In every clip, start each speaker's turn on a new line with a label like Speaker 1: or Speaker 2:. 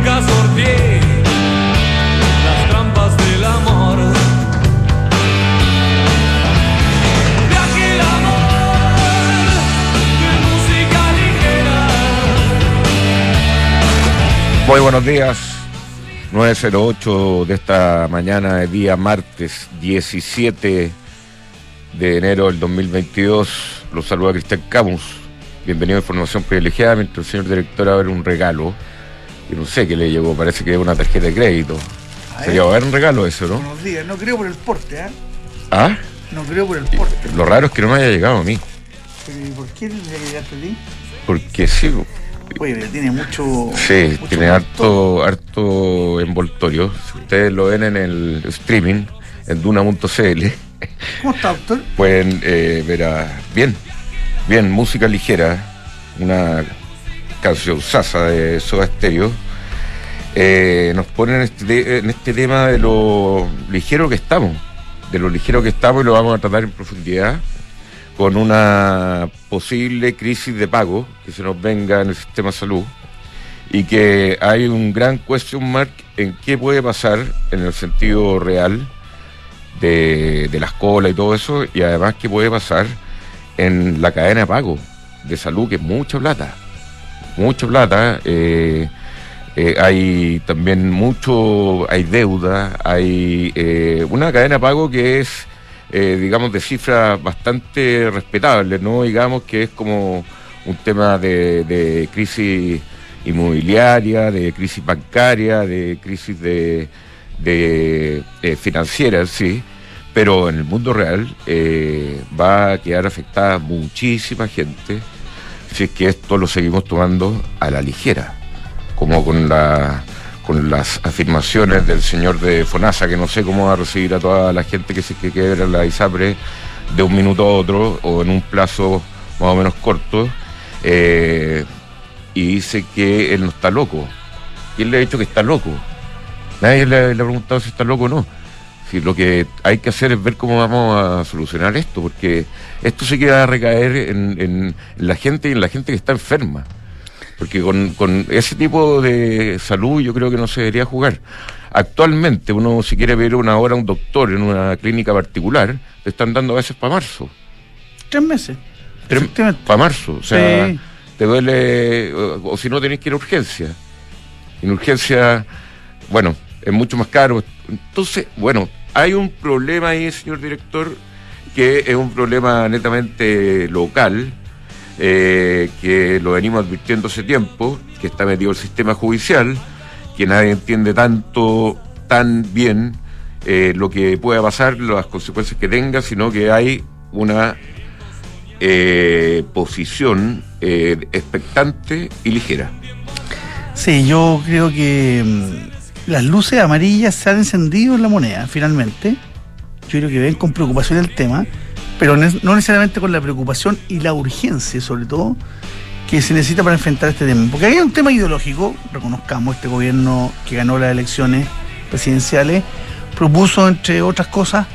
Speaker 1: nunca las trampas del amor. Amor.
Speaker 2: Muy buenos días. 908 de esta mañana de día martes 17 de enero del 2022. Los saluda Cristian Camus. Bienvenido a Información Privilegiada. Mientras el señor director abre un regalo. Y no sé qué le llegó, parece que es una tarjeta de crédito.
Speaker 3: A
Speaker 2: Sería un regalo eso, ¿no?
Speaker 3: Buenos días. No creo por el porte, ¿eh?
Speaker 2: Ah,
Speaker 3: No creo por el porte.
Speaker 2: lo raro es que no me haya llegado a mí.
Speaker 3: Pero, ¿y ¿Por qué le llegaste a ti?
Speaker 2: Porque sí,
Speaker 3: Oye, pero tiene mucho.
Speaker 2: Sí,
Speaker 3: mucho
Speaker 2: tiene harto, harto envoltorio. Si ustedes lo ven en el streaming, en duna.cl,
Speaker 3: ¿Cómo está, doctor?
Speaker 2: pueden eh, ver a. Bien, bien, música ligera, una canción sasa de Soda Stereo. Eh, nos ponen en este, te- en este tema de lo ligero que estamos, de lo ligero que estamos y lo vamos a tratar en profundidad con una posible crisis de pago que se nos venga en el sistema de salud y que hay un gran question mark en qué puede pasar en el sentido real de, de las colas y todo eso y además qué puede pasar en la cadena de pago de salud que es mucha plata mucha plata eh, eh, hay también mucho hay deuda hay eh, una cadena de pago que es eh, digamos de cifras bastante respetables no digamos que es como un tema de, de crisis inmobiliaria de crisis bancaria de crisis de, de financiera sí. Pero en el mundo real va a quedar afectada muchísima gente si es que esto lo seguimos tomando a la ligera, como con la con las afirmaciones del señor de Fonasa, que no sé cómo va a recibir a toda la gente que se que quebra la ISAPRE de un minuto a otro o en un plazo más o menos corto, eh, y dice que él no está loco. ¿Quién le ha dicho que está loco? Nadie le, ha preguntado si está loco o no. Lo que hay que hacer es ver cómo vamos a solucionar esto, porque esto se queda a recaer en la gente y en la gente que está enferma. Porque con, con ese tipo de salud yo creo que no se debería jugar. Actualmente uno si quiere ver una hora a un doctor en una clínica particular, le están dando a veces para marzo.
Speaker 3: Tres meses. Efectivamente.
Speaker 2: Para marzo. O sea,
Speaker 3: Sí.
Speaker 2: te duele, o, o si no tenés que ir a urgencia. En urgencia, bueno, es mucho más caro. Entonces, bueno, hay un problema ahí, señor director, que es un problema netamente local, eh, que lo venimos advirtiendo hace tiempo, que está metido el sistema judicial, que nadie entiende tanto, tan bien eh, lo que pueda pasar, las consecuencias que tenga, sino que hay una eh, posición eh, expectante y ligera.
Speaker 3: Sí, yo creo que mm, las luces amarillas se han encendido en la moneda, finalmente. Yo creo que ven con preocupación el tema, pero no necesariamente con la preocupación y la urgencia, sobre todo, que se necesita para enfrentar este tema. Porque hay un tema ideológico, reconozcamos, este gobierno que ganó las elecciones presidenciales, propuso, entre otras cosas,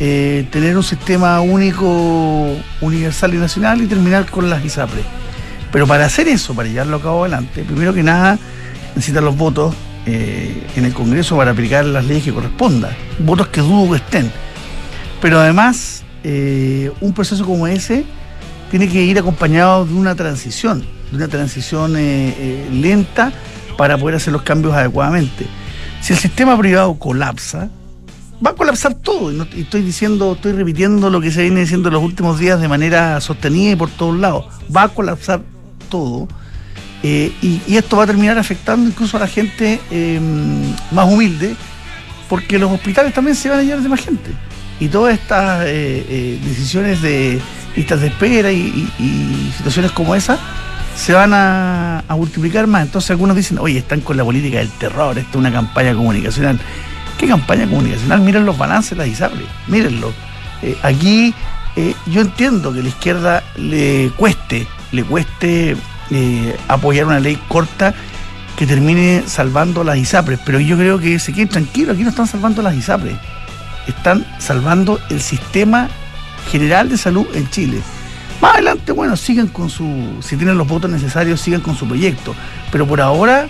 Speaker 3: eh, tener un sistema único, universal y nacional y terminar con las ISAPRES. Pero para hacer eso, para llevarlo a cabo adelante, primero que nada necesitan los votos eh, en el Congreso para aplicar las leyes que correspondan. Votos que dudo que estén. Pero además, eh, un proceso como ese tiene que ir acompañado de una transición, de una transición eh, eh, lenta para poder hacer los cambios adecuadamente. Si el sistema privado colapsa, va a colapsar todo. Y, estoy diciendo, estoy repitiendo lo que se viene diciendo en los últimos días de manera sostenida y por todos lados. Va a colapsar todo. y, esto va a terminar afectando incluso a la gente más humilde, porque los hospitales también se van a llenar de más gente. Y todas estas eh, eh, decisiones de listas de espera y, situaciones como esa se van a, multiplicar más. Entonces algunos dicen, oye, están con la política del terror, esto es una campaña comunicacional. ¿Qué campaña comunicacional? Miren los balances las ISAPRE, mírenlo. Eh, aquí yo entiendo que la izquierda le cueste, le cueste apoyar una ley corta que termine salvando las ISAPRES, pero yo creo que se queden tranquilos, aquí no están salvando las ISAPRES, están salvando el sistema general de salud en Chile. Más adelante, bueno, sigan con su, si tienen los votos necesarios, sigan con su proyecto, pero por ahora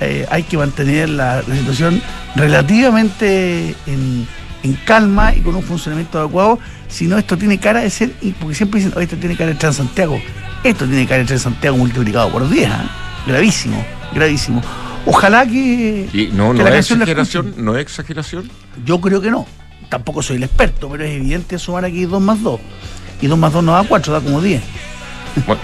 Speaker 3: eh, hay que mantener la, la situación relativamente en, en calma y con un funcionamiento adecuado. Si no, esto tiene cara de ser, porque siempre dicen, "Oh, esto tiene cara de Transantiago. Esto tiene cara de Transantiago multiplicado por 10. ¿ah? Gravísimo, gravísimo. Ojalá que.
Speaker 2: Y no,
Speaker 3: que
Speaker 2: no
Speaker 3: la
Speaker 2: es
Speaker 3: canción la
Speaker 2: exageración, no es exageración.
Speaker 3: Yo creo que no. Tampoco soy el experto, pero es evidente sumar aquí 2 más 2. Y 2 más 2 no da 4, da como 10.
Speaker 2: Bueno,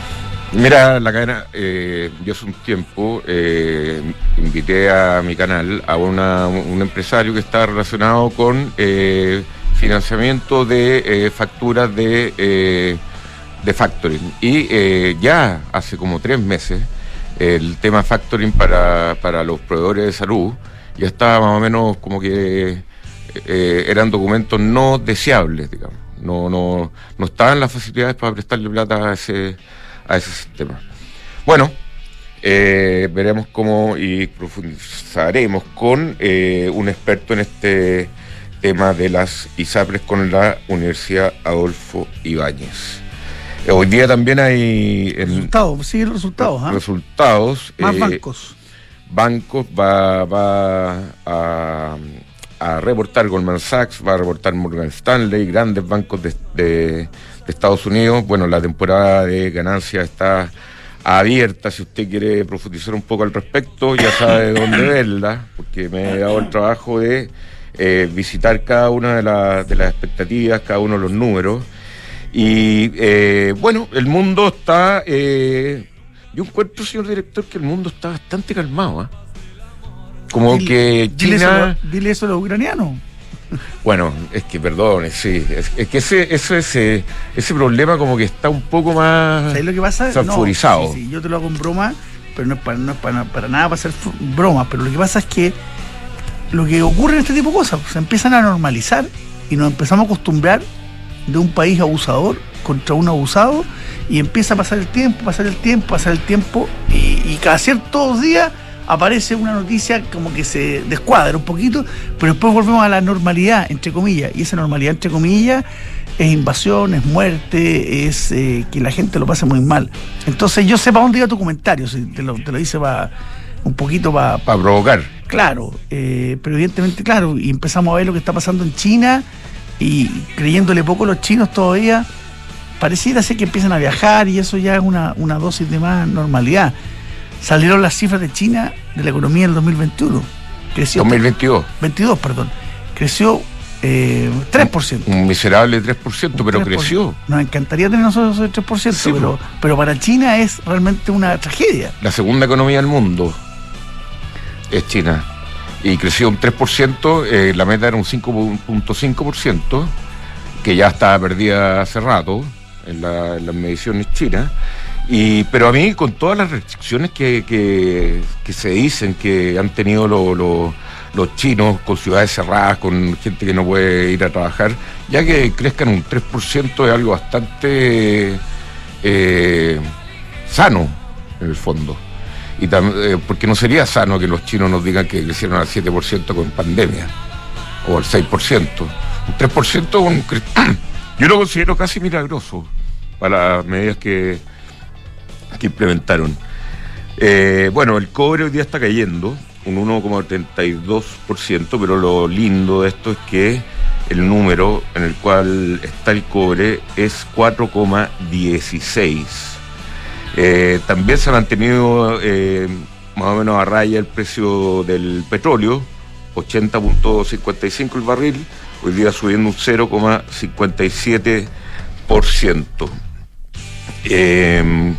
Speaker 2: mira, la cadena, eh, yo hace un tiempo eh, invité a mi canal a un empresario que está relacionado con eh, financiamiento de eh, facturas de, de factoring. Y ya hace como tres meses el tema factoring para, para los proveedores de salud ya estaba más o menos como que eh, eran documentos no deseables, digamos. No, no, no estaban las facilidades para prestarle plata a ese, a ese sistema. Bueno, eh, veremos cómo y profundizaremos con eh, un experto en este tema de las ISAPRES con la Universidad Adolfo Ibáñez. Eh, hoy día también hay en-
Speaker 3: Resultados, siguen los resultados. ¿ah?
Speaker 2: resultados.
Speaker 3: Más
Speaker 2: eh,
Speaker 3: bancos.
Speaker 2: bancos va, va a, a reportar Goldman Sachs, va a reportar Morgan Stanley, grandes bancos de, de- de Estados Unidos. Bueno, la temporada de ganancias está abierta. Si usted quiere profundizar un poco al respecto, ya sabe dónde verla, porque me he dado el trabajo de eh, visitar cada una de, la- de las expectativas, cada uno de los números. Y eh, bueno, el mundo está. eh, yo encuentro, señor director, que el mundo está bastante calmado. Como
Speaker 3: Dile-
Speaker 2: que
Speaker 3: Dile eso, a
Speaker 2: China.
Speaker 3: los- dile eso a los ucranianos.
Speaker 2: Bueno, es que perdone, sí. Es, es que ese, eso, ese, ese problema, como que está un poco más.
Speaker 3: ¿Sabes lo que pasa? No, sí, sí, yo te lo hago en broma, pero no es para, no es para, para nada para hacer broma. Pero lo que pasa es que lo que ocurre en este tipo de cosas, se empiezan a normalizar y nos empezamos a acostumbrar de un país abusador contra un abusado y empieza a pasar el tiempo, pasar el tiempo, pasar el tiempo y, y cada ciertos días aparece una noticia como que se descuadra un poquito, pero después volvemos a la normalidad, entre comillas, y esa normalidad, entre comillas, es invasión, es muerte, es eh, que la gente lo pase muy mal. Entonces yo sé para dónde iba tu comentario, si te lo, te lo hice para un poquito para
Speaker 2: Para provocar.
Speaker 3: Claro, eh, pero evidentemente, claro, y empezamos a ver lo que está pasando en China y creyéndole poco a los chinos todavía, pareciera ser que empiezan a viajar y eso ya es una, una dosis de más normalidad. Salieron las cifras de China de la economía del 2021. Creció
Speaker 2: 2022.
Speaker 3: 22, perdón. Creció eh, 3%.
Speaker 2: Un miserable 3%, pero
Speaker 3: 3%.
Speaker 2: creció.
Speaker 3: Nos encantaría tener nosotros ese 3%,
Speaker 2: Sí,
Speaker 3: pero, pero para China es realmente una tragedia.
Speaker 2: La segunda economía del mundo es China. Y creció un 3%, eh, la meta era un 5.5%, que ya estaba perdida hace rato en, la- en las mediciones chinas. Y, pero a mí, con todas las restricciones que, que- se dicen que han tenido lo- lo- los chinos, con ciudades cerradas, con gente que no puede ir a trabajar, ya que crezcan un 3% es algo bastante eh, sano, en el fondo. Y eh, porque no sería sano que los chinos nos digan que crecieron al 7% con pandemia, o al 6%. Un 3% un cre- yo lo considero casi milagroso para las medidas que, que implementaron. Eh, bueno, el cobre hoy día está cayendo, un 1,32%, pero lo lindo de esto es que el número en el cual está el cobre es 4,16. Eh, también se ha mantenido eh, más o menos a raya el precio del petróleo, 80.55 el barril, hoy día subiendo un 0,57%. Eh,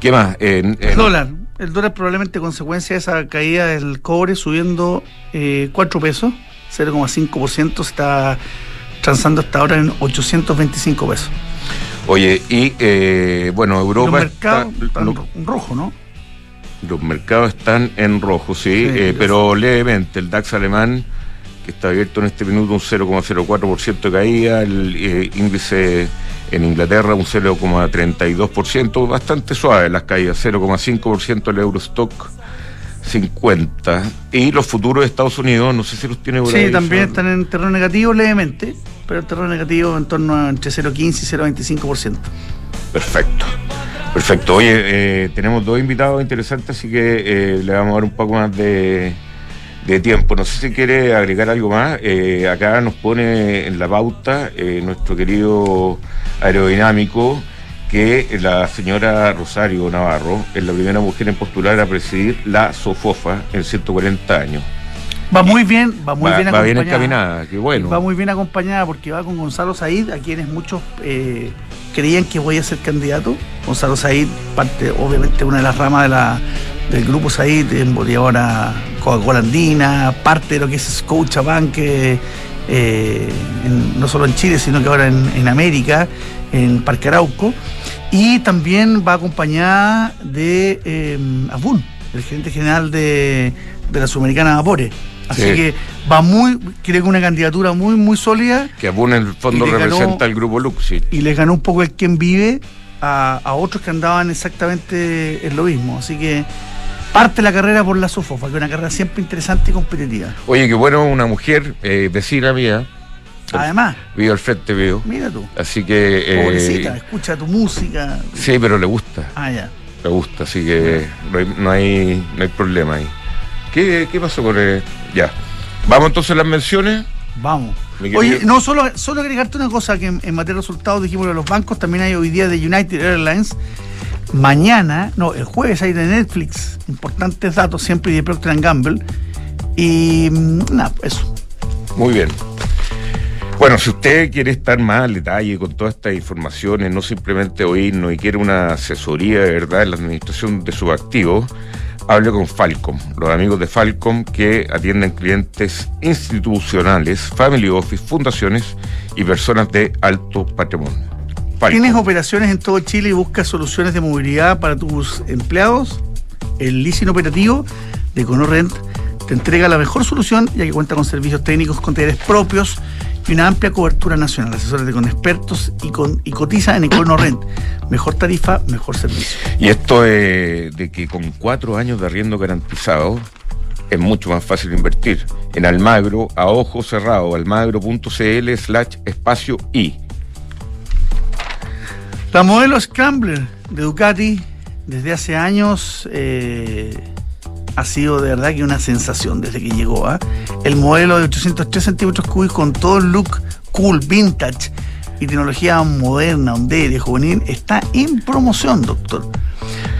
Speaker 2: ¿Qué más? En-
Speaker 3: El
Speaker 2: en-
Speaker 3: dólar. El dólar probablemente consecuencia de esa caída del cobre subiendo eh, 4 pesos, 0,5%, se está transando hasta ahora en 825 pesos.
Speaker 2: Oye, y eh, bueno,
Speaker 3: Los
Speaker 2: Europa
Speaker 3: mercados
Speaker 2: está-
Speaker 3: están ro- rojo, ¿no?
Speaker 2: Los mercados están en rojo, sí,
Speaker 3: Sí,
Speaker 2: eh, pero levemente. El DAX alemán, que está abierto en este minuto, un 0,04% de caída. El eh, índice en Inglaterra, un 0,32%. Bastante suave las caídas, 0,5% el Eurostock 50. Y los futuros de Estados Unidos, no sé si los tiene por ahí,
Speaker 3: Sí, también
Speaker 2: son-
Speaker 3: están en terreno negativo levemente, pero el terreno negativo en torno a entre 0,15 y 0,25%.
Speaker 2: Perfecto. Perfecto. Oye, eh, tenemos dos invitados interesantes, así que eh, le vamos a dar un poco más de, de tiempo. No sé si quiere agregar algo más. Eh, acá nos pone en la pauta eh, nuestro querido aerodinámico que la señora Rosario Navarro es la primera mujer en postular a presidir la SOFOFA en 140 años.
Speaker 3: Va muy bien, va muy
Speaker 2: va,
Speaker 3: bien
Speaker 2: va bien
Speaker 3: acompañada.
Speaker 2: encaminada, qué bueno.
Speaker 3: Va muy bien acompañada porque va con Gonzalo Said, a quienes muchos eh, creían que voy a ser candidato. Gonzalo Said, parte, obviamente, una de las ramas de la, del grupo Said, embotadora Coca-Cola Andina, parte de lo que es Scotiabank, eh, en- no solo en Chile, sino que ahora en, en América, en Parque Arauco. Y también va acompañada de eh, Abun, el gerente general de, de la Sudamericana Vapores. Así
Speaker 2: Sí.
Speaker 3: que va muy, creo que una candidatura muy, muy sólida
Speaker 2: Que Abun en el fondo representa al grupo Luxi.
Speaker 3: y les ganó un poco el quien vive a, a otros que andaban exactamente en lo mismo. Así que parte la carrera por la Sofofa, que es una carrera siempre interesante y competitiva.
Speaker 2: Oye, qué bueno, una mujer eh, vecina mía,
Speaker 3: Además,
Speaker 2: vive al frente mío.
Speaker 3: mira tú,
Speaker 2: Así que. eh,
Speaker 3: pobrecita, escucha tu música.
Speaker 2: sí, pero le gusta.
Speaker 3: Ah, ya.
Speaker 2: Le gusta, así que no hay, no hay, no hay problema ahí. ¿Qué, qué pasó con el.? Ya. Vamos entonces a las menciones.
Speaker 3: Vamos. Oye, no, solo, solo agregarte una cosa que en, en materia de resultados dijimos de los bancos, también hay hoy día de United Airlines. Mañana, no, el jueves hay de Netflix, importantes datos siempre y de Procter Gamble. Y mm, nada, eso.
Speaker 2: Muy bien. Bueno, si usted quiere estar más al detalle con todas estas informaciones, no simplemente oírnos y quiere una asesoría de verdad en la administración de sus activos, hable con Falcom, los amigos de Falcom que atienden clientes institucionales, family office, fundaciones y personas de alto patrimonio.
Speaker 3: ¿Tienes operaciones en todo Chile y buscas soluciones de movilidad para tus empleados? El leasing operativo de Conorrent te entrega la mejor solución ya que cuenta con servicios técnicos con talleres propios y una amplia cobertura nacional. Asesórate con expertos y, con, y cotiza en Econorrent. Mejor tarifa, mejor servicio.
Speaker 2: Y esto de, de que con cuatro años de arriendo garantizado es mucho más fácil invertir. En Almagro, a ojo cerrado, almagro.cl slash espacio I.
Speaker 3: La modelo Scrambler de Ducati desde hace años eh, ha sido de verdad que una sensación desde que llegó. ¿ah? El modelo de 803 centímetros cúbicos con todo el look cool, vintage y tecnología moderna, de juvenil está en promoción, doctor.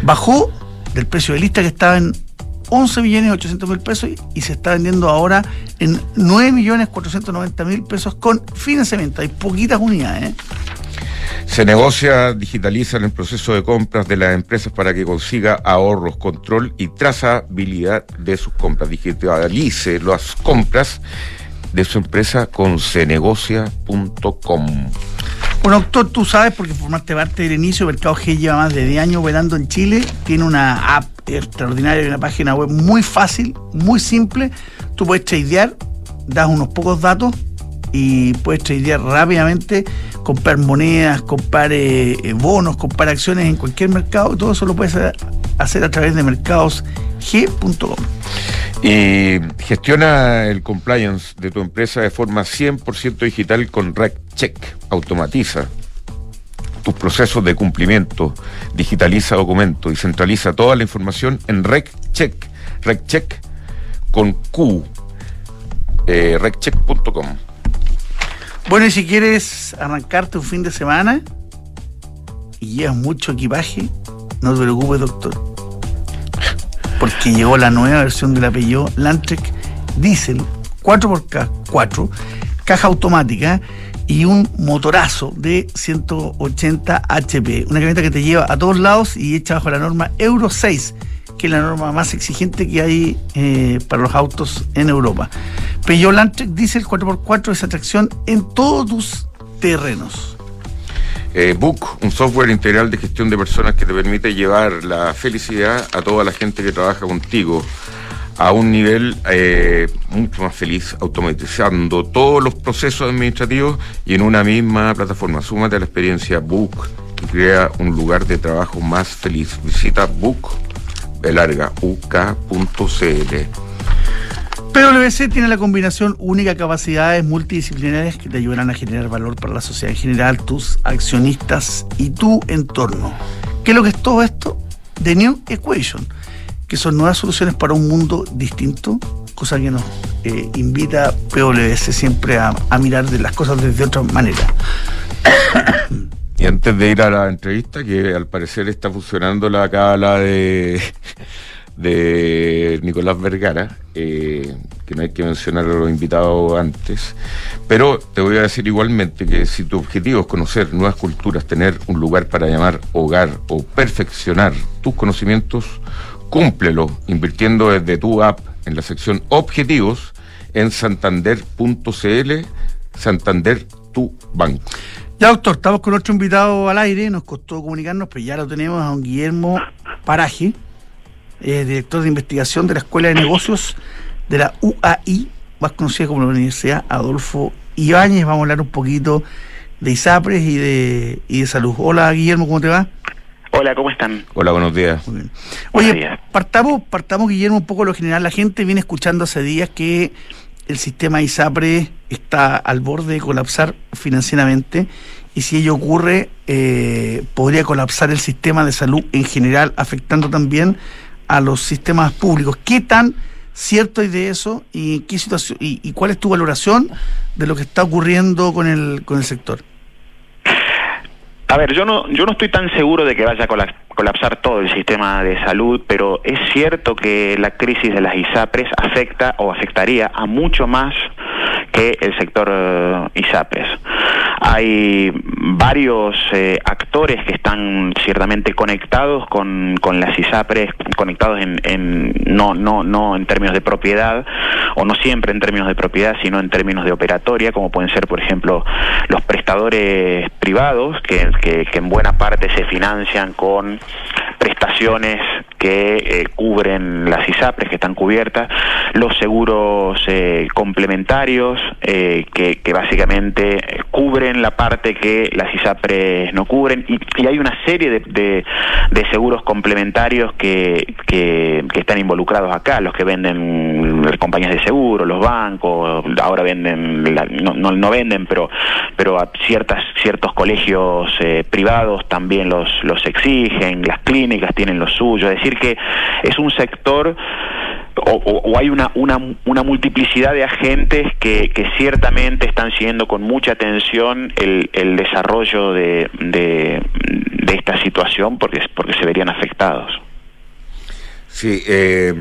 Speaker 3: Bajó del precio de lista que estaba en 11 millones 800 mil pesos y, se está vendiendo ahora en 9 millones 490 mil pesos con financiamiento. Hay poquitas unidades. ¿eh?
Speaker 2: Se negocia, digitaliza en el proceso de compras de las empresas para que consiga ahorros, control y trazabilidad de sus compras. Digitalice las compras de su empresa con cenegocia.com.
Speaker 3: Bueno, doctor, tú sabes, porque formaste parte del inicio, Mercado G lleva más de 10 años operando en Chile, tiene una app extraordinaria y una página web muy fácil, muy simple. Tú puedes tradear, das unos pocos datos y puedes tradear rápidamente, comprar monedas, comprar eh, eh, bonos, comprar acciones en cualquier mercado. Todo eso lo puedes hacer a través de mercadosg.com.
Speaker 2: Y gestiona el compliance de tu empresa de forma 100% digital con RecCheck. Automatiza tus procesos de cumplimiento, digitaliza documentos y centraliza toda la información en RecCheck. RecCheck con Q. Eh, reccheck.com.
Speaker 3: Bueno, y si quieres arrancarte un fin de semana y llevas mucho equipaje, no te preocupes, doctor. Porque llegó la nueva versión del Peugeot Landtrek Diesel 4x4, caja automática y un motorazo de 180 HP. Una camioneta que te lleva a todos lados y hecha bajo la norma Euro 6, que es la norma más exigente que hay eh, para los autos en Europa. Peugeot Landtrek Diesel 4x4 es atracción en todos tus terrenos.
Speaker 2: Eh, Book, un software integral de gestión de personas que te permite llevar la felicidad a toda la gente que trabaja contigo a un nivel eh, mucho más feliz, automatizando todos los procesos administrativos y en una misma plataforma. Súmate a la experiencia Book y crea un lugar de trabajo más feliz. Visita Book, de larga, uk.cl.
Speaker 3: PwC tiene la combinación única de capacidades multidisciplinarias que te ayudarán a generar valor para la sociedad en general, tus accionistas y tu entorno. ¿Qué es lo que es todo esto? The New Equation, que son nuevas soluciones para un mundo distinto, cosa que nos eh, invita PwC siempre a, a mirar de las cosas desde otra manera.
Speaker 2: Y antes de ir a la entrevista, que al parecer está funcionando la cábala de, Nicolás Vergara, eh, que no hay que mencionar a los invitados antes, pero te voy a decir igualmente que si tu objetivo es conocer nuevas culturas, tener un lugar para llamar hogar o perfeccionar tus conocimientos, cúmplelo invirtiendo desde tu app en la sección Objetivos en santander.cl, Santander tu banco.
Speaker 3: Ya, doctor, estamos con otro invitado al aire, nos costó comunicarnos, pero ya lo tenemos a don Guillermo Paraje, eh, director de investigación de la Escuela de Negocios de la UAI, más conocida como la Universidad Adolfo Ibáñez. Vamos a hablar un poquito de ISAPRES y de, y de salud. Hola, Guillermo, ¿cómo te va?
Speaker 4: Hola, ¿cómo están?
Speaker 2: Hola, buenos días.
Speaker 3: Muy bien.
Speaker 4: Buenos
Speaker 3: Oye,
Speaker 4: días.
Speaker 3: partamos, partamos, Guillermo, un poco lo general. La gente viene escuchando hace días que el sistema ISAPRE está al borde de colapsar financieramente y si ello ocurre, eh, podría colapsar el sistema de salud en general, afectando también a los sistemas públicos. ¿Qué tan cierto es de eso y qué situación y cuál es tu valoración de lo que está ocurriendo con el con el sector?
Speaker 4: A ver, yo no, yo no estoy tan seguro de que vaya a colap- colapsar todo el sistema de salud, pero es cierto que la crisis de las ISAPRES afecta o afectaría a mucho más que el sector eh, ISAPRES. Hay varios eh, actores que están ciertamente conectados con, con las ISAPRES, conectados en, en no, no, no en términos de propiedad, o no siempre en términos de propiedad, sino en términos de operatoria, como pueden ser, por ejemplo, los prestadores privados, que, que, que en buena parte se financian con prestaciones que eh, cubren las ISAPRES, que están cubiertas, los seguros eh, complementarios, eh, que, básicamente eh, cubren la parte que las ISAPRES no cubren, y, hay una serie de, de- seguros complementarios que, que, que están involucrados acá, los que venden las compañías de seguro, los bancos, ahora venden, la- no, no, no venden, pero, pero a ciertas, ciertos colegios eh, privados también los, los exigen, las clínicas tienen lo suyo, es decir que es un sector o, hay una, una, una multiplicidad de agentes que, ciertamente están siguiendo con mucha atención el, el desarrollo de, de, de esta situación porque, porque se verían afectados.
Speaker 2: Sí, eh,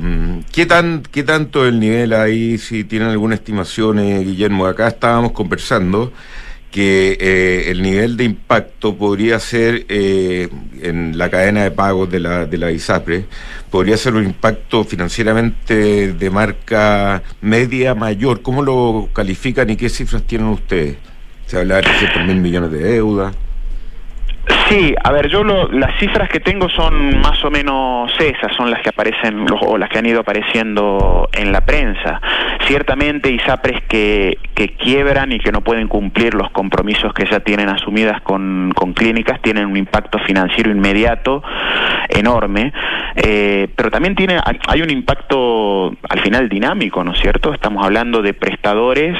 Speaker 2: ¿qué, tan, ¿qué tanto el nivel ahí, si tienen alguna estimación, eh, Guillermo? Acá estábamos conversando que eh, el nivel de impacto podría ser eh, en la cadena de pagos de la, de la ISAPRE, podría ser un impacto financieramente de marca media mayor. ¿Cómo lo califican y qué cifras tienen ustedes? Se habla de 300 mil millones de deuda.
Speaker 4: Sí, a ver, yo lo- las cifras que tengo son más o menos esas, son las que aparecen o las que han ido apareciendo en la prensa. Ciertamente ISAPRES que, que quiebran y que no pueden cumplir los compromisos que ya tienen asumidas con, clínicas tienen un impacto financiero inmediato enorme, eh, pero también tiene hay un impacto al final dinámico, ¿no es cierto? Estamos hablando de prestadores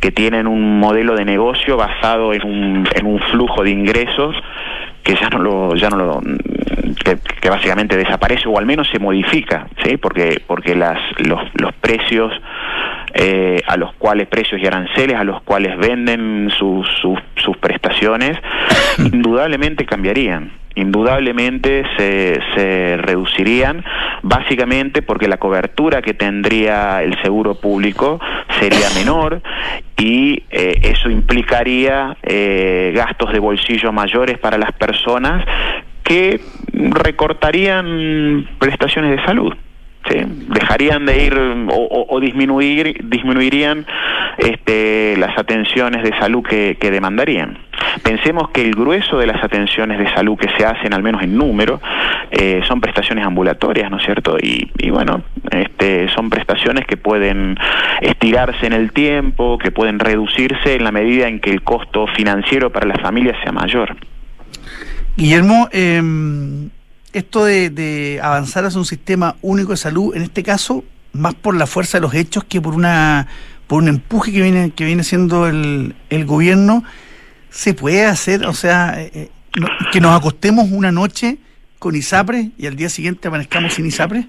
Speaker 4: que tienen un modelo de negocio basado en un, en un flujo de ingresos que ya no lo ya no lo que, que básicamente desaparece o al menos se modifica sí porque porque las los, los precios eh, a los cuales precios y aranceles a los cuales venden sus sus, sus prestaciones indudablemente cambiarían indudablemente se, se reducirían básicamente porque la cobertura que tendría el seguro público sería menor y eh, eso implicaría eh, gastos de bolsillo mayores para las personas que recortarían prestaciones de salud. ¿sí? Dejarían de ir o, o- o disminuir, disminuirían este, las atenciones de salud que, que demandarían. Pensemos que el grueso de las atenciones de salud que se hacen, al menos en número, eh, son prestaciones ambulatorias, ¿no es cierto? Y, bueno, este, son prestaciones que pueden estirarse en el tiempo, que pueden reducirse en la medida en que el costo financiero para las familias sea mayor.
Speaker 3: Guillermo, eh, esto de, de avanzar hacia un sistema único de salud, en este caso, más por la fuerza de los hechos que por una por un empuje que viene que viene siendo el, el gobierno, se puede hacer, o sea, eh, eh, no- que nos acostemos una noche con ISAPRE y al día siguiente amanezcamos sin ISAPRE?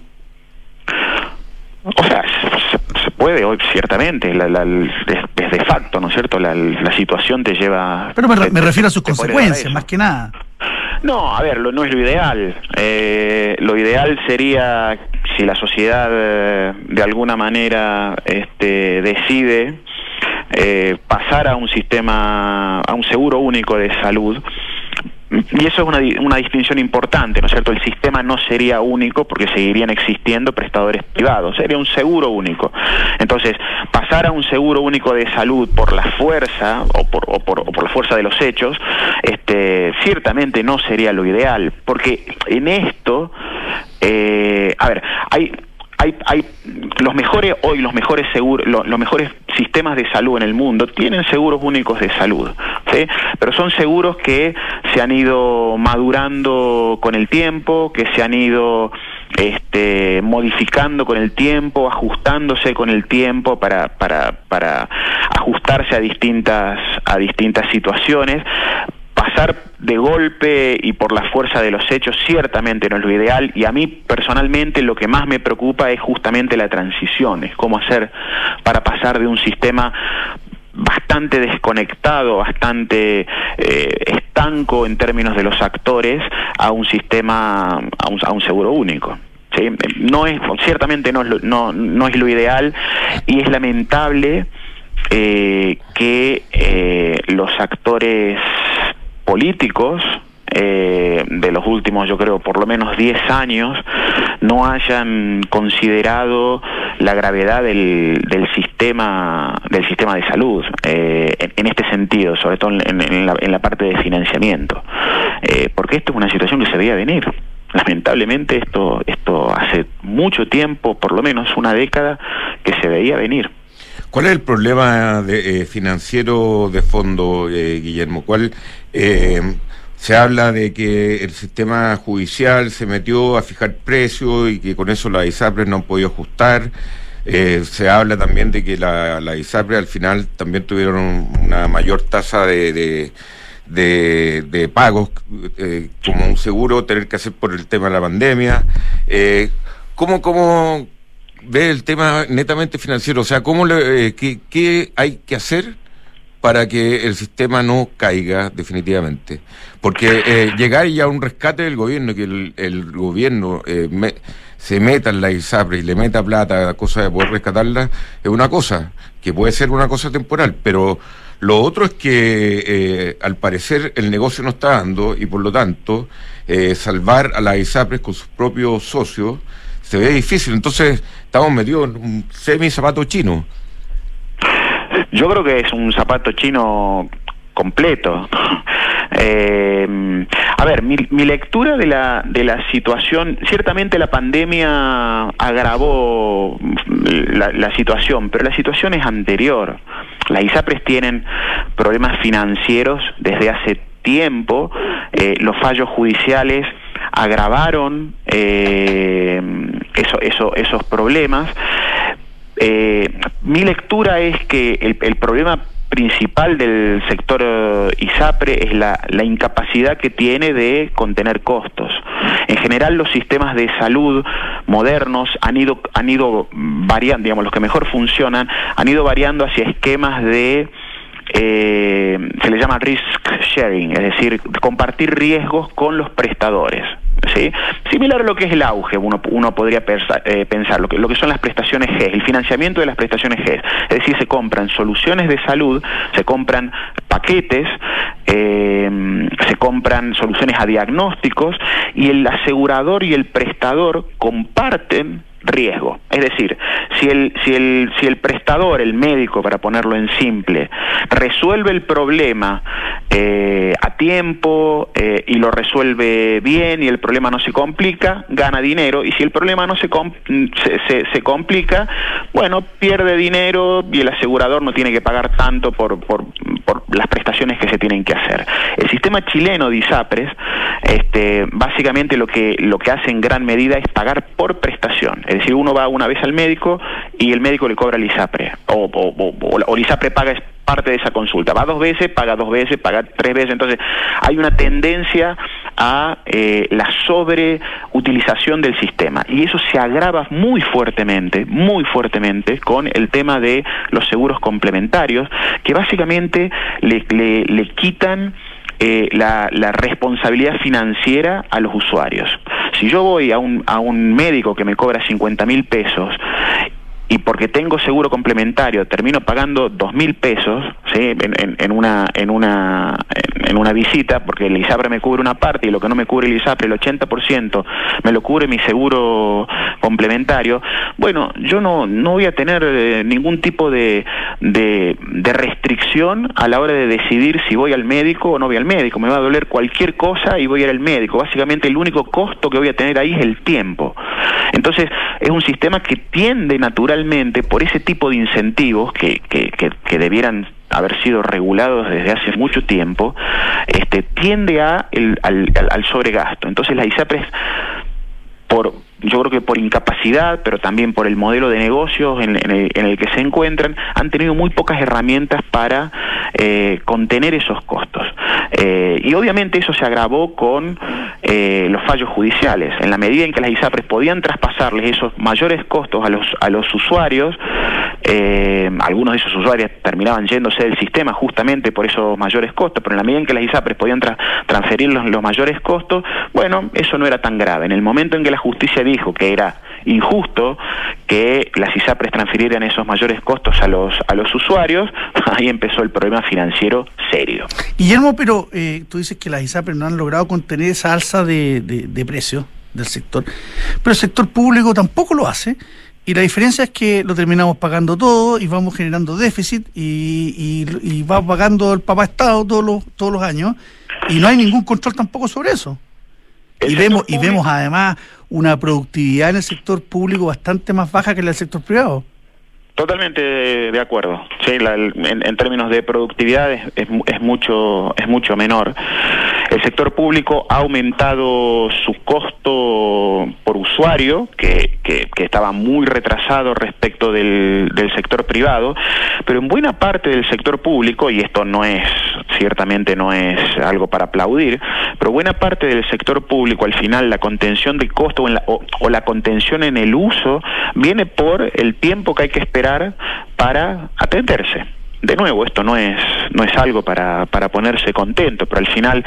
Speaker 4: O sea, se, se puede hoy, ciertamente, la, la, es de facto, ¿no es cierto? La, la situación te lleva...
Speaker 3: Pero me, me refiero a sus consecuencias, más que nada.
Speaker 4: No, a ver, lo, no es lo ideal. Eh, lo ideal sería si la sociedad eh, de alguna manera este, decide eh, pasar a un sistema, a un seguro único de salud. Y eso es una, una distinción importante, ¿no es cierto? El sistema no sería único porque seguirían existiendo prestadores privados, sería un seguro único. Entonces, pasar a un seguro único de salud por la fuerza o por, o por, o por la fuerza de los hechos, este, ciertamente no sería lo ideal, porque en esto, eh, a ver, hay hay, hay los mejores hoy los mejores seguros lo- los mejores sistemas de salud en el mundo tienen seguros únicos de salud ¿sí? pero son seguros que se han ido madurando con el tiempo que se han ido este, modificando con el tiempo ajustándose con el tiempo para para para ajustarse a distintas a distintas situaciones pasar de golpe y por la fuerza de los hechos ciertamente no es lo ideal y a mí personalmente lo que más me preocupa es justamente la transición, es cómo hacer para pasar de un sistema bastante desconectado, bastante eh, estanco en términos de los actores a un sistema, a un, seguro único. ¿sí? No es, ciertamente no es, lo, no, no es lo ideal y es lamentable eh, que eh, los actores políticos eh, de los últimos, yo creo, por lo menos 10 años, no hayan considerado la gravedad del, del sistema del sistema de salud eh, en, en este sentido, sobre todo en, la, en la parte de financiamiento, eh, porque esto es una situación que se veía venir. Lamentablemente esto esto hace mucho tiempo, por lo menos una década, que se veía venir.
Speaker 2: ¿Cuál es el problema de, eh, financiero de fondo, eh, Guillermo? ¿Cuál eh, se habla de que el sistema judicial se metió a fijar precios y que con eso la ISAPRE no han podido ajustar? Eh, se habla también de que la, ISAPRE al final también tuvieron una mayor tasa de, de, de, de pagos, eh, como un seguro tener que hacer por el tema de la pandemia. Eh, ¿Cómo, cómo ve el tema netamente financiero? O sea, ¿cómo le, eh, qué, qué hay que hacer para que el sistema no caiga definitivamente? Porque eh, llegar ya a un rescate del gobierno, que el, el gobierno eh, me- se meta en la ISAPRE y le meta plata a cosas de poder rescatarla, es una cosa, que puede ser una cosa temporal, pero lo otro es que eh, al parecer el negocio no está dando y por lo tanto eh, salvar a las ISAPRES con sus propios socios se ve difícil. Entonces estamos metidos en un semi zapato chino.
Speaker 4: Yo creo que es un zapato chino completo. Eh, a ver, mi, mi lectura de la, de la situación, ciertamente la pandemia agravó la, la situación, pero la situación es anterior. Las ISAPRES tienen problemas financieros desde hace tiempo, eh, los fallos judiciales agravaron eh, eso, eso, esos problemas. Eh, mi lectura es que el, el problema principal del sector eh, ISAPRE es la, la incapacidad que tiene de contener costos. En general los sistemas de salud modernos han ido, han ido variando, digamos, los que mejor funcionan, han ido variando hacia esquemas de eh, se le llama risk sharing, es decir, compartir riesgos con los prestadores. ¿sí? Similar a lo que es el auge, uno, uno podría eh, pensar, lo que, lo que son las prestaciones GES, el financiamiento de las prestaciones GES. Es decir, se compran soluciones de salud, se compran paquetes, eh, se compran soluciones a diagnósticos y el asegurador y el prestador comparten riesgo. Es decir, si el, si el, si el prestador, el médico, para ponerlo en simple, resuelve el problema eh, a tiempo eh, y lo resuelve bien y el problema no se complica, gana dinero. Y si el problema no se, com- se, complica, bueno, pierde dinero y el asegurador no tiene que pagar tanto por, por, por las prestaciones que se tienen que hacer. El sistema chileno de ISAPRES, este, básicamente lo que, lo que hace en gran medida es pagar por prestación. Es decir, uno va una vez al médico y el médico le cobra el ISAPRE. O, o, o, o- el ISAPRE paga parte de esa consulta. Va dos veces, paga dos veces, paga tres veces. Entonces, hay una tendencia a eh, la sobreutilización del sistema. Y eso se agrava muy fuertemente, muy fuertemente, con el tema de los seguros complementarios, que básicamente le, le quitan eh, la, la, responsabilidad financiera a los usuarios. Si yo voy a un, a un médico que me cobra 50 mil pesos y porque tengo seguro complementario termino pagando dos mil pesos ¿sí? en, una en una en una visita porque el ISAPRE me cubre una parte y lo que no me cubre el ISAPRE el 80% me lo cubre mi seguro complementario bueno yo no no voy a tener eh, ningún tipo de, de, de restricción a la hora de decidir si voy al médico o no voy al médico. Me va a doler cualquier cosa y voy a ir al médico. Básicamente el único costo que voy a tener ahí es el tiempo entonces es un sistema que tiende naturalmente por ese tipo de incentivos que, que, que, debieran haber sido regulados desde hace mucho tiempo, este, tiende a el, al, al sobregasto. Entonces las ISAPRES, por, yo creo que por incapacidad, pero también por el modelo de negocios en, el, que se encuentran, han tenido muy pocas herramientas para eh, contener esos costos. Eh, y obviamente eso se agravó con eh, los fallos judiciales. En la medida en que las ISAPRES podían traspasarles esos mayores costos a los, a los usuarios, algunos de esos usuarios terminaban yéndose del sistema justamente por esos mayores costos, pero en la medida en que las ISAPRES podían transferir los, los mayores costos, bueno, eso no era tan grave. En el momento en que la justicia dijo que era injusto que las ISAPRES transfirieran esos mayores costos a los, a los usuarios, ahí empezó el problema financiero serio.
Speaker 3: Guillermo, pero eh, tú dices que las ISAPRES no han logrado contener esa alza de, de, precios del sector, pero el sector público tampoco lo hace. Y la diferencia es que lo terminamos pagando todo y vamos generando déficit y, y, va pagando el papá Estado todos los, todos los años y no hay ningún control tampoco sobre eso. Y vemos, y vemos además una productividad en el sector público bastante más baja que en el sector privado.
Speaker 4: Totalmente de acuerdo. Sí, en, términos de productividad es, es, mucho es mucho menor. El sector público ha aumentado su costo por usuario, que, que, estaba muy retrasado respecto del, del, sector privado, pero en buena parte del sector público, y esto no es, ciertamente no es algo para aplaudir, pero buena parte del sector público, al final, la contención de costo o, o la contención en el uso viene por el tiempo que hay que esperar para atenderse de nuevo, esto no es, no es algo para, para ponerse contento, pero al final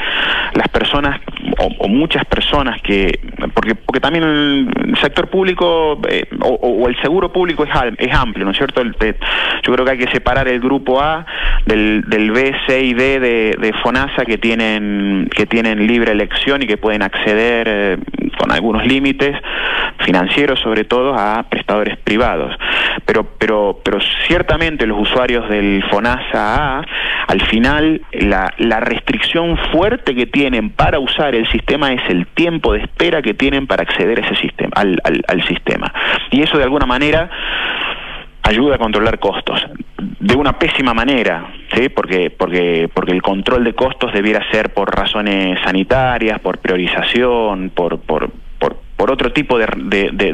Speaker 4: las personas, o, muchas personas que, porque, porque también el sector público eh, o, el seguro público es, es amplio, ¿no es cierto? yo creo que hay que separar el grupo A del, B, C y D de, de FONASA que tienen, que tienen libre elección y que pueden acceder eh, con algunos límites financieros sobre todo a prestadores privados. Pero, pero, pero ciertamente los usuarios del FONASA A, al final la, la restricción fuerte que tienen para usar el sistema es el tiempo de espera que tienen para acceder a ese sistema, al, al, sistema. Y eso de alguna manera ayuda a controlar costos de una pésima manera, ¿sí? porque, porque, porque el control de costos debiera ser por razones sanitarias, por priorización, por, por, por otro tipo de,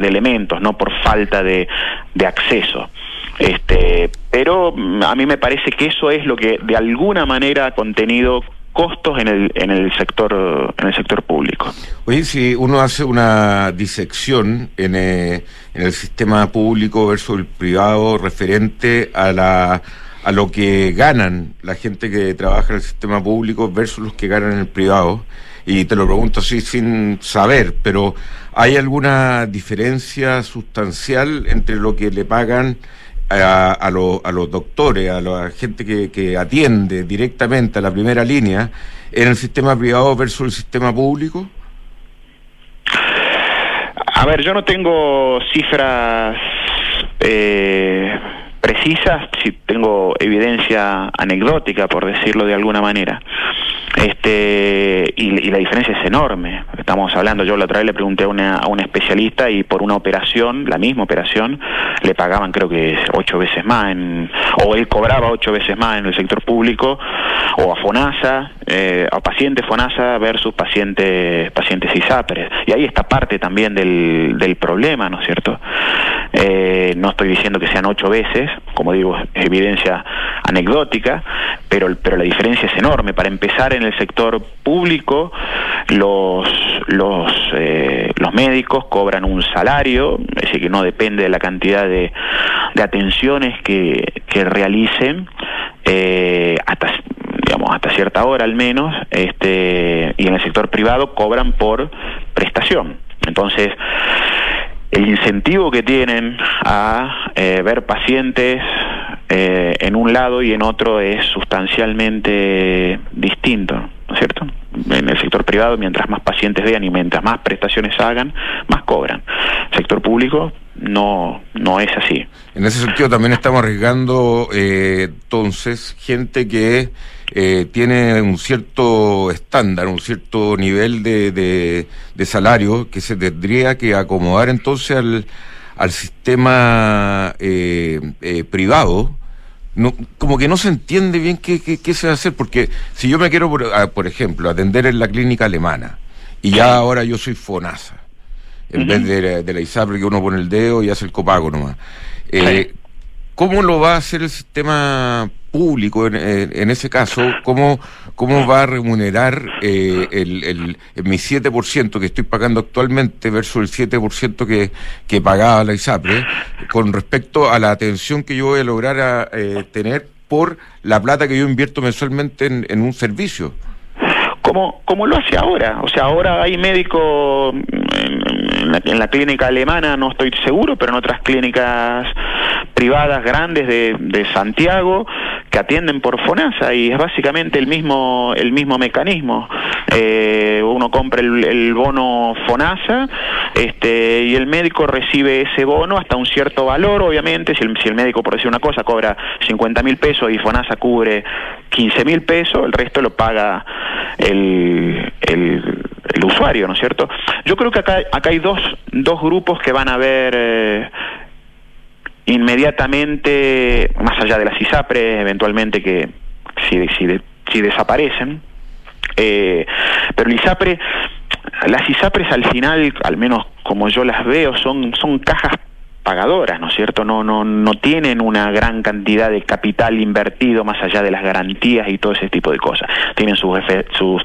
Speaker 4: elementos, no por falta de, acceso. Este, pero mm, a mí me parece que eso es lo que de alguna manera ha contenido costos en el, en el sector en el sector público.
Speaker 2: Oye, si uno hace una disección en, eh, en el sistema público versus el privado referente a la a lo que ganan la gente que trabaja en el sistema público versus los que ganan en el privado, y te lo pregunto así sin saber, pero ¿hay alguna diferencia sustancial entre lo que le pagan a, a, los doctores, a la gente que, que, atiende directamente a la primera línea en el sistema privado versus el sistema público?
Speaker 4: A ver, yo no tengo cifras eh, precisas, si tengo evidencia anecdótica, por decirlo de alguna manera. Este, y, la diferencia es enorme. Estamos hablando, yo la otra vez le pregunté a, una, especialista y por una operación, la misma operación, le pagaban creo que ocho veces más, en, o él cobraba ocho veces más en el sector público, o a FONASA, eh, a pacientes FONASA versus pacientes, pacientes ISAPRES. Y ahí está parte también del, del problema, ¿no es cierto? Eh, no estoy diciendo que sean ocho veces, como digo, evidencia anecdótica, pero, pero la diferencia es enorme. Para empezar, en el sector público, los, los, eh, los médicos cobran un salario, es decir, que no depende de la cantidad de, de atenciones que, que realicen, eh, hasta digamos hasta cierta hora al menos este y en el sector privado cobran por prestación. Entonces el incentivo que tienen a eh, ver pacientes eh, en un lado y en otro es sustancialmente distinto, ¿no es cierto? En el sector privado, mientras más pacientes vean y mientras más prestaciones hagan, más cobran. El sector público no, no es así.
Speaker 2: En ese sentido también estamos arriesgando eh, entonces gente que eh, tiene un cierto estándar, un cierto nivel de, de, salario que se tendría que acomodar entonces al, al sistema eh, eh, privado. No, como que no se entiende bien qué, qué, se va a hacer, porque si yo me quiero, por, ah, por ejemplo, atender en la clínica alemana, y ya ahora yo soy FONASA, en vez de, de, la ISAPRE que uno pone el dedo y hace el copago nomás. Eh, ¿Cómo lo va a hacer el sistema público en, en ese caso? ¿Cómo, ¿Cómo va a remunerar eh, el, el, mi 7% que estoy pagando actualmente versus el 7% que, que pagaba la ISAPRE con respecto a la atención que yo voy a lograr a, eh, tener por la plata que yo invierto mensualmente en, en un servicio?
Speaker 4: Como, como lo hace ahora. O sea, ahora hay médicos en la, en la, clínica alemana, no estoy seguro, pero en otras clínicas privadas grandes de, Santiago que atienden por FONASA y es básicamente el mismo el mismo mecanismo. Eh, uno compra el, el, bono FONASA este, y el médico recibe ese bono hasta un cierto valor, obviamente, si el, si el médico, por decir una cosa, cobra 50 mil pesos y FONASA cubre 15 mil pesos, el resto lo paga el, el, el, usuario, ¿no es cierto? Yo creo que acá, acá hay dos, dos grupos que van a ver... Eh, inmediatamente, más allá de las ISAPRES, eventualmente que si, si, si desaparecen, eh, pero el ISAPRE, las ISAPRES al final, al menos como yo las veo, son, son cajas pagadoras, ¿no es cierto? No, no, no tienen una gran cantidad de capital invertido más allá de las garantías y todo ese tipo de cosas. Tienen sus, sus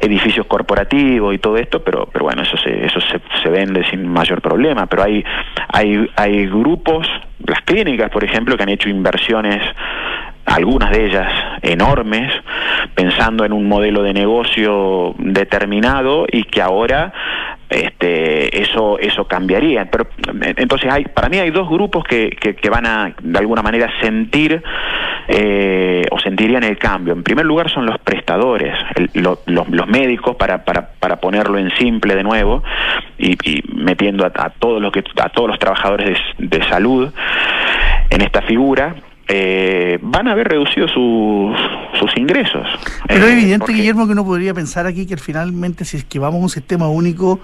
Speaker 4: edificios corporativos y todo esto, pero, pero bueno, eso se, eso se, se vende sin mayor problema. Pero hay, hay, hay grupos, las clínicas, por ejemplo, que han hecho inversiones algunas de ellas enormes, pensando en un modelo de negocio determinado y que ahora este, eso eso cambiaría. Pero entonces hay, para mí hay dos grupos que, que, que van a de alguna manera sentir eh, o sentirían el cambio. En primer lugar son los prestadores, el, lo, los, los, médicos para, para, para ponerlo en simple de nuevo y, y metiendo a, todos los que a todos los trabajadores de salud en esta figura eh, van a haber reducido sus, sus ingresos.
Speaker 3: Pero es evidente, porque... Guillermo, que uno podría pensar aquí que finalmente si es que vamos a un sistema único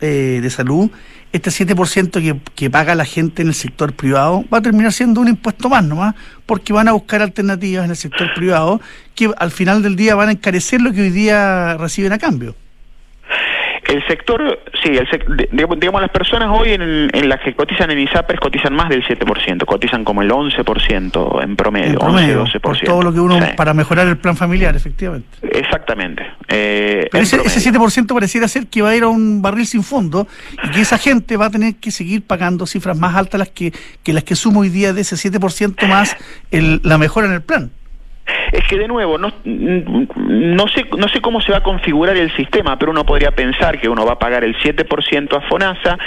Speaker 3: eh, de salud, este 7% que, que paga la gente en el sector privado va a terminar siendo un impuesto más nomás, porque van a buscar alternativas en el sector privado que al final del día van a encarecer lo que hoy día reciben a cambio.
Speaker 4: El sector, sí, el sec, digamos, digamos, las personas hoy en, en, las que cotizan en ISAPRES cotizan más del 7%, cotizan como el 11% en promedio, en promedio 11, 12%.
Speaker 3: Por todo lo que uno, sí. para mejorar el plan familiar, efectivamente.
Speaker 4: Exactamente. Eh,
Speaker 3: Pero ese, ese, 7% pareciera ser que va a ir a un barril sin fondo y que esa gente va a tener que seguir pagando cifras más altas las que, que las que sumo hoy día de ese 7% más el, la mejora en el plan.
Speaker 4: Es que de nuevo, no, no, sé, no sé cómo se va a configurar el sistema, pero uno podría pensar que uno va a pagar el 7% a FONASA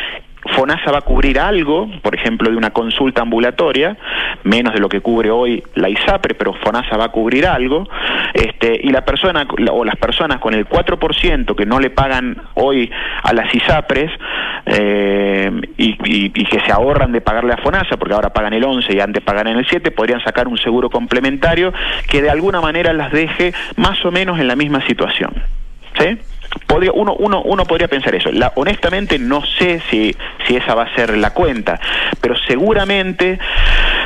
Speaker 4: FONASA va a cubrir algo, por ejemplo, de una consulta ambulatoria, menos de lo que cubre hoy la ISAPRE, pero FONASA va a cubrir algo, este, y la persona o las personas con el 4% que no le pagan hoy a las ISAPRES eh, y, y, que se ahorran de pagarle a FONASA, porque ahora pagan el 11 y antes pagan en el 7, podrían sacar un seguro complementario que de alguna manera las deje más o menos en la misma situación. ¿Sí? Podría, uno, uno, uno podría pensar eso. La, honestamente no sé si, si esa va a ser la cuenta, pero seguramente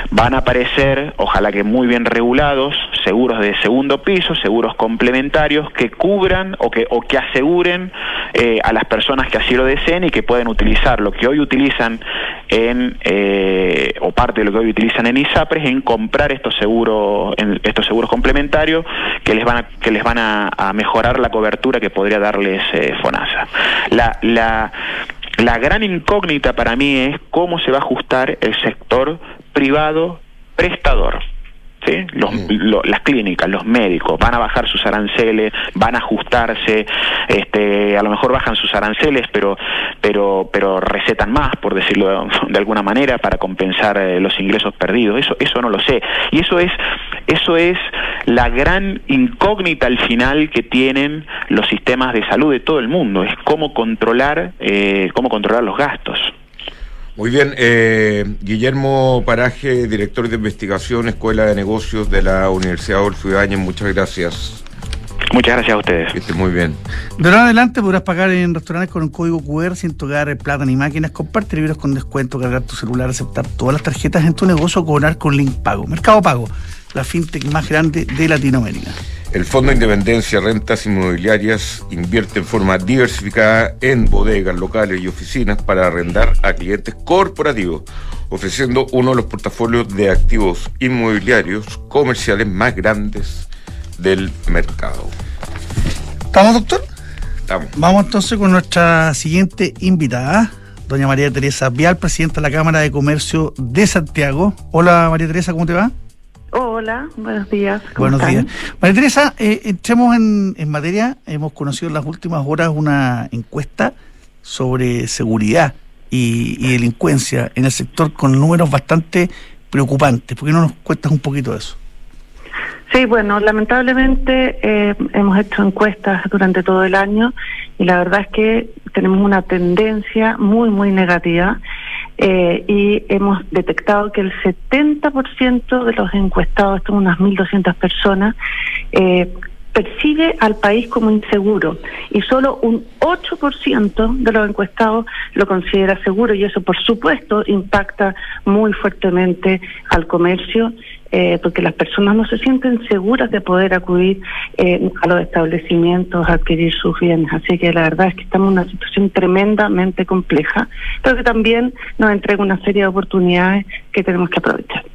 Speaker 4: van a aparecer, ojalá que muy bien regulados, seguros de segundo piso, seguros complementarios que cubran o que, o que aseguren eh, a las personas que así lo deseen y que pueden utilizar lo que hoy utilizan en, eh, o parte de lo que hoy utilizan en ISAPRES, en comprar estos seguros, en estos seguros complementarios que les van a, que les van a, mejorar la cobertura que podría darles eh, FONASA. La, la gran incógnita para mí es cómo se va a ajustar el sector privado prestador. ¿Sí? Los,
Speaker 2: Mm.
Speaker 4: lo- las clínicas, los médicos van a bajar sus aranceles, van a ajustarse, este, a lo mejor bajan sus aranceles, pero, pero, pero recetan más, por decirlo de, de alguna manera, para compensar eh, los ingresos perdidos. Eso, eso no lo sé. Y eso es, eso es la gran incógnita al final que tienen los sistemas de salud de todo el mundo. Es cómo controlar, eh, cómo controlar los gastos.
Speaker 2: Muy bien, eh, Guillermo Paraje, director de investigación, Escuela de Negocios de la Universidad Adolfo Ibáñez, muchas gracias.
Speaker 4: Muchas gracias a ustedes.
Speaker 2: Que esté muy bien.
Speaker 3: De ahora en adelante podrás pagar en restaurantes con un código QR sin tocar plata ni máquinas, compartir libros con descuento, cargar tu celular, aceptar todas las tarjetas en tu negocio o cobrar con Link Pago. Mercado Pago, la fintech más grande de Latinoamérica.
Speaker 2: El Fondo Independencia Rentas Inmobiliarias invierte en forma diversificada en bodegas, locales y oficinas para arrendar a clientes corporativos, ofreciendo uno de los portafolios de activos inmobiliarios comerciales más grandes del mercado.
Speaker 3: ¿Estamos, doctor?
Speaker 2: Estamos.
Speaker 3: Vamos entonces con nuestra siguiente invitada, doña María Teresa Vial, presidenta de la Cámara de Comercio de Santiago. Hola María Teresa, ¿cómo te va?
Speaker 5: Hola, buenos días. ¿cómo
Speaker 3: Buenos
Speaker 5: están?
Speaker 3: días. María Teresa, eh, entremos en, en materia. Hemos conocido en las últimas horas una encuesta sobre seguridad y, y delincuencia en el sector con números bastante preocupantes. ¿Por qué no nos cuentas un poquito de eso?
Speaker 5: Sí, bueno, lamentablemente eh, hemos hecho encuestas durante todo el año y la verdad es que tenemos una tendencia muy, muy negativa eh, y hemos detectado que el 70% de los encuestados, esto unas 1.200 personas, eh, percibe al país como inseguro y solo un 8% de los encuestados lo considera seguro y eso por supuesto impacta muy fuertemente al comercio eh, porque las personas no se sienten seguras de poder acudir eh, a los establecimientos a adquirir sus bienes. Así que la verdad es que estamos en una situación tremendamente compleja, pero que también nos entrega una serie de oportunidades que tenemos que aprovechar.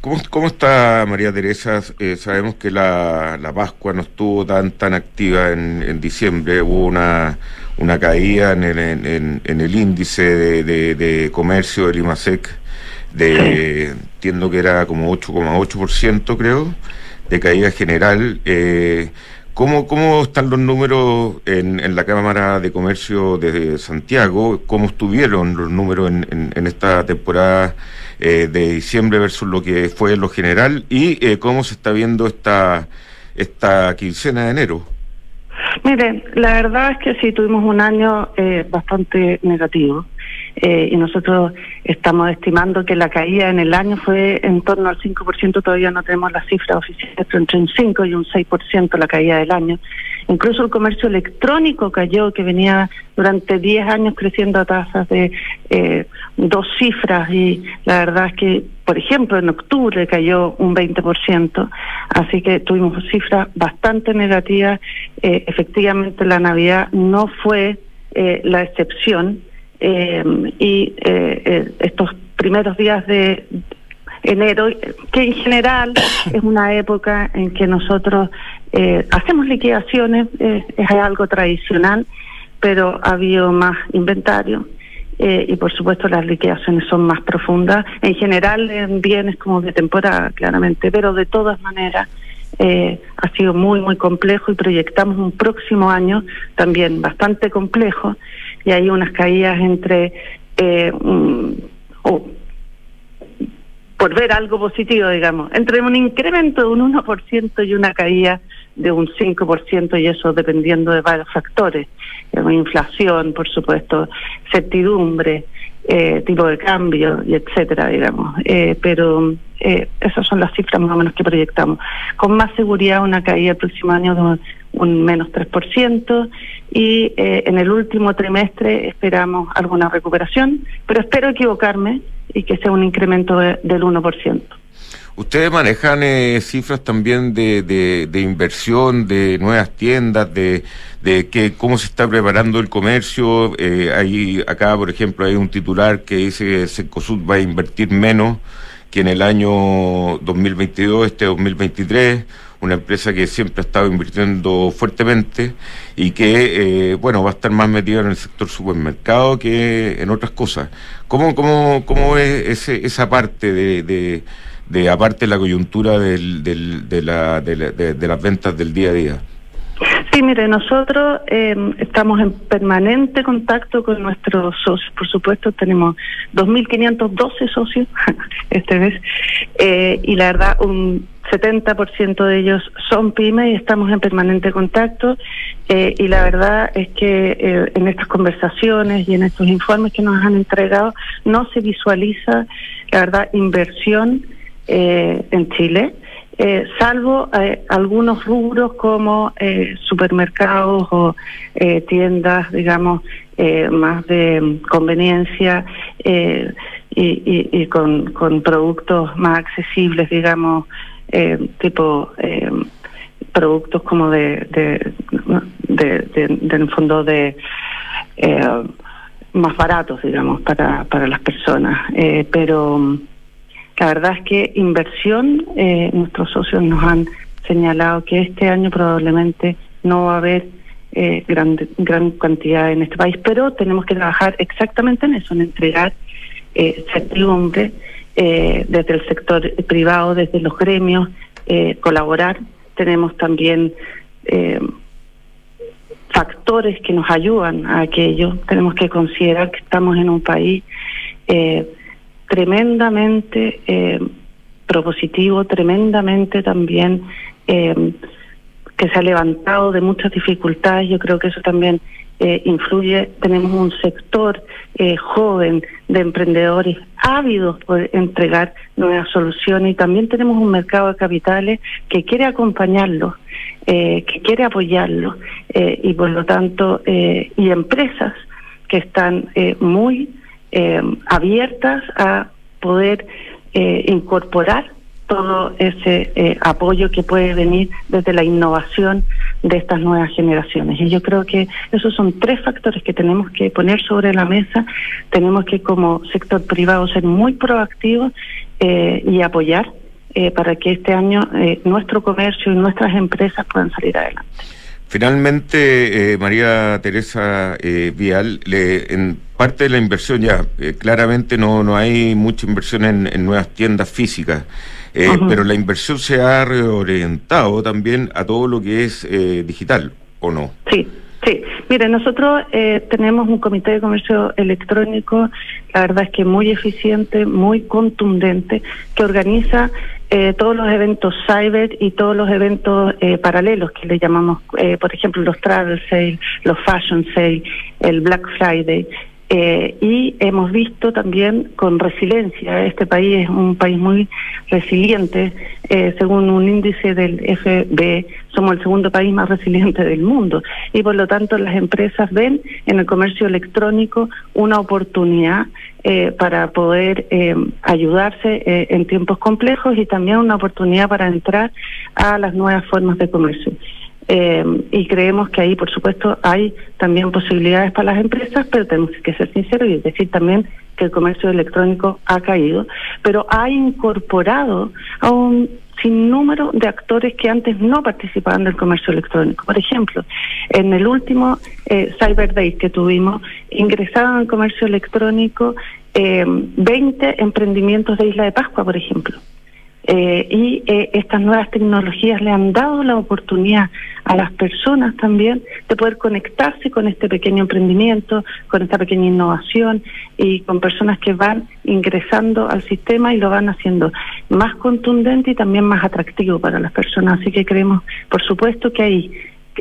Speaker 2: ¿Cómo, cómo está María Teresa? Eh, sabemos que la, la Pascua no estuvo tan tan activa en, en diciembre, hubo una, una caída en el, en, en- el índice de, de- comercio del IMASEC, de, entiendo que era como 8,8% creo, de caída general. Eh, ¿Cómo, ¿Cómo están los números en, en la Cámara de Comercio de Santiago? ¿Cómo estuvieron los números en- en esta temporada eh, de diciembre versus lo que fue lo general? ¿Y eh, cómo se está viendo esta, esta quincena de enero?
Speaker 5: Mire, la verdad es que sí tuvimos un año eh, bastante negativo eh, y nosotros estamos estimando que la caída en el año fue en torno al 5%, todavía no tenemos las cifras oficiales, pero entre un 5 y un 6% la caída del año. Incluso el comercio electrónico cayó, que venía durante 10 años creciendo a tasas de eh, dos cifras y la verdad es que, por ejemplo, en octubre cayó un 20%, así que tuvimos cifras bastante negativas. Eh, efectivamente, la Navidad no fue eh, la excepción eh, y eh, eh, estos primeros días de enero, que en general es una época en que nosotros eh, hacemos liquidaciones, eh, es algo tradicional, pero ha habido más inventario. eh, y por supuesto las liquidaciones son más profundas, en general en bienes como de temporada, claramente, pero de todas maneras eh, ha sido muy, muy complejo y proyectamos un próximo año también bastante complejo y hay unas caídas entre eh, o- por ver algo positivo, digamos, entre un incremento de un 1% y una caída de un 5%, y eso dependiendo de varios factores, inflación, por supuesto, certidumbre, eh, tipo de cambio, y etcétera, digamos. Eh, pero eh, esas son las cifras más o menos que proyectamos. Con más seguridad, una caída el próximo año de un, un menos 3%, y eh, en el último trimestre esperamos alguna recuperación, pero espero equivocarme y que sea un incremento de- del 1%.
Speaker 2: Ustedes manejan eh, cifras también de, de, inversión, de nuevas tiendas, de, de que cómo se está preparando el comercio. Eh, hay acá, por ejemplo, hay un titular que dice que Secosud va a invertir menos que en el año 2022, este 2023. Una empresa que siempre ha estado invirtiendo fuertemente y que, eh, bueno, va a estar más metida en el sector supermercado que en otras cosas. ¿Cómo, cómo, cómo es ese, esa parte de, de aparte la coyuntura del, del, de, la, de, la- de- las ventas del día a día.
Speaker 5: Sí, mire, nosotros eh, estamos en permanente contacto con nuestros socios, por supuesto, tenemos 2.512 socios este vez, eh, y la verdad, un 70% de ellos son pymes y estamos en permanente contacto, eh, y la verdad es que eh, en estas conversaciones y en estos informes que nos han entregado, no se visualiza, la verdad, inversión eh, en Chile eh, salvo algunos rubros como supermercados o tiendas, digamos, más de conveniencia y, y- y con productos más accesibles, digamos, eh, tipo eh, productos como de, de, de, en fondo de eh, más baratos, digamos, para, para las personas. Eh, pero la verdad es que inversión, eh, nuestros socios nos han señalado que este año probablemente no va a haber eh, gran, gran cantidad en este país, pero tenemos que trabajar exactamente en eso, en entregar eh, certidumbre eh, desde el sector privado, desde los gremios, eh, colaborar. Tenemos también eh, factores que nos ayudan a aquello. Tenemos que considerar que estamos en un país eh, tremendamente eh, propositivo, tremendamente también eh, que se ha levantado de muchas dificultades. Yo creo que eso también eh, influye. Tenemos un sector eh, joven de emprendedores ávidos por entregar nuevas soluciones y también tenemos un mercado de capitales que quiere acompañarlos, eh, que quiere apoyarlos eh, y por lo tanto, y empresas que están muy abiertas a poder incorporar todo ese eh, apoyo que puede venir desde la innovación de estas nuevas generaciones. Y yo creo que esos son tres factores que tenemos que poner sobre la mesa. Tenemos que como sector privado ser muy proactivos eh, y apoyar eh, para que este año nuestro comercio y nuestras empresas puedan salir adelante.
Speaker 2: Finalmente, eh, María Teresa Vial, le- en parte de la inversión ya, claramente no, no hay mucha inversión en nuevas tiendas físicas, eh, pero la inversión se ha reorientado también a todo lo que es eh, digital, ¿o no?
Speaker 5: Sí, sí. Mire, nosotros eh, tenemos un comité de comercio electrónico, la verdad es que muy eficiente, muy contundente, que organiza eh, todos los eventos cyber y todos los eventos eh, paralelos que le llamamos, eh, por ejemplo, los travel sale, los fashion sale, el Black Friday. Eh, y hemos visto también con resiliencia, este país es un país muy resiliente, eh, según un índice del FB, somos el segundo país más resiliente del mundo y por lo tanto las empresas ven en el comercio electrónico una oportunidad eh, para poder eh, ayudarse eh, en tiempos complejos y también una oportunidad para entrar a las nuevas formas de comercio. Eh, y creemos que ahí, por supuesto, hay también posibilidades para las empresas, pero tenemos que ser sinceros y decir también que el comercio electrónico ha caído, pero ha incorporado a un sinnúmero de actores que antes no participaban del comercio electrónico. Por ejemplo, en el último eh, Cyber Day que tuvimos, ingresaron al comercio electrónico eh, 20 emprendimientos de Isla de Pascua, por ejemplo. Eh, y eh, estas nuevas tecnologías le han dado la oportunidad a las personas también de poder conectarse con este pequeño emprendimiento, con esta pequeña innovación y con personas que van ingresando al sistema y lo van haciendo más contundente y también más atractivo para las personas. Así que creemos, por supuesto, que ahí,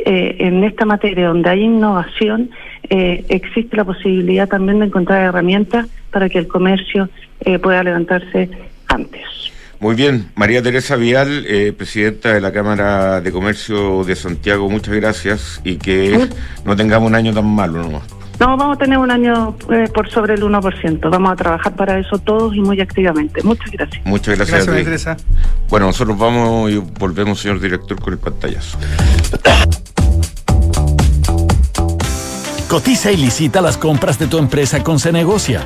Speaker 5: eh, en esta materia donde hay innovación, eh, existe la posibilidad también de encontrar herramientas para que el comercio eh, pueda levantarse antes.
Speaker 2: Muy bien, María Teresa Vial, eh, presidenta de la Cámara de Comercio de Santiago, muchas gracias y que no tengamos un año tan malo nomás.
Speaker 5: No, vamos a tener un año eh, por sobre el 1%. Vamos a trabajar para eso todos y muy activamente. Muchas gracias.
Speaker 2: Muchas gracias.
Speaker 3: Gracias,
Speaker 2: a ti.
Speaker 3: Teresa.
Speaker 2: Bueno, nosotros vamos y volvemos, señor director, con el pantallazo.
Speaker 6: Cotiza y licita las compras de tu empresa con Cenegocia.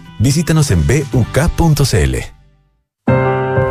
Speaker 7: Visítanos en buk.cl.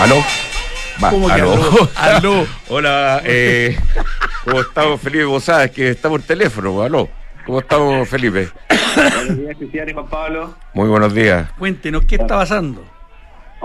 Speaker 2: ¿Aló? Va,
Speaker 3: ¿Cómo que
Speaker 2: aló.
Speaker 3: aló? Aló.
Speaker 2: Hola, eh, ¿cómo estamos, Felipe Bozada? Es que está por teléfono, aló. ¿Cómo estamos, Felipe?
Speaker 8: Buenos días, Cristian y Juan Pablo.
Speaker 2: Muy buenos días.
Speaker 3: Cuéntenos, ¿qué está pasando?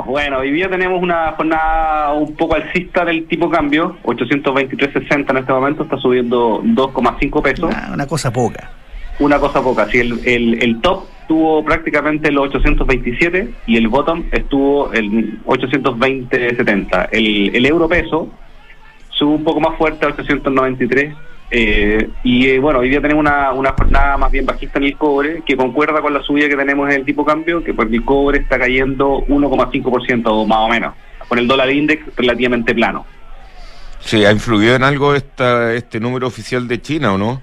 Speaker 8: Bueno, hoy día tenemos una jornada un poco alcista del tipo cambio, 823.60 en este momento, está subiendo 2,5 pesos.
Speaker 3: Una, una cosa poca.
Speaker 8: Una cosa poca, sí, el, el, el top estuvo prácticamente en los 827 y el bottom estuvo en 820.70. El, el euro peso sube un poco más fuerte a 893 eh, y eh, bueno, hoy día tenemos una, una jornada más bien bajista en el cobre, que concuerda con la subida que tenemos en el tipo cambio, que pues el cobre está cayendo 1,5% más o menos, con el dólar index relativamente plano.
Speaker 2: Sí, ¿ha influido en algo esta, este número oficial de China o no?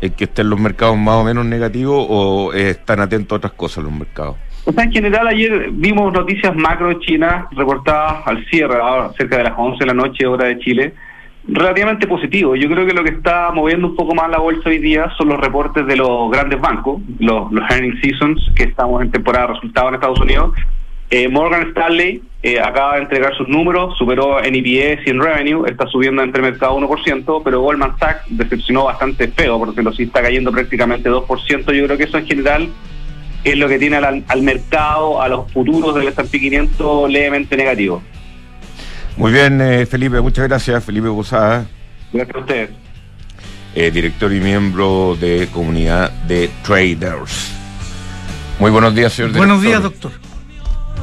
Speaker 2: ¿Es que estén los mercados más o menos negativos o eh, están atentos a otras cosas los mercados?
Speaker 8: O sea, en general ayer vimos noticias macro de China reportadas al cierre, ahora, cerca de las 11 de la noche, hora de Chile, relativamente positivo. Yo creo que lo que está moviendo un poco más la bolsa hoy día son los reportes de los grandes bancos, los, los seasons, que estamos en temporada de resultados en Estados Unidos. Eh, Morgan Stanley eh, acaba de entregar sus números, superó en EPS y en revenue, está subiendo entre mercado 1%, pero Goldman Sachs decepcionó bastante feo, porque lo sí está cayendo prácticamente 2%. Yo creo que eso en general es lo que tiene al, al mercado, a los futuros del S&P 500 levemente negativo.
Speaker 2: Muy bien, eh, Felipe, muchas gracias. Felipe Bozada,
Speaker 8: Gracias a ustedes.
Speaker 2: eh, director y miembro de comunidad de traders. Muy buenos días, señor
Speaker 3: Buenos
Speaker 2: director.
Speaker 3: días, doctor.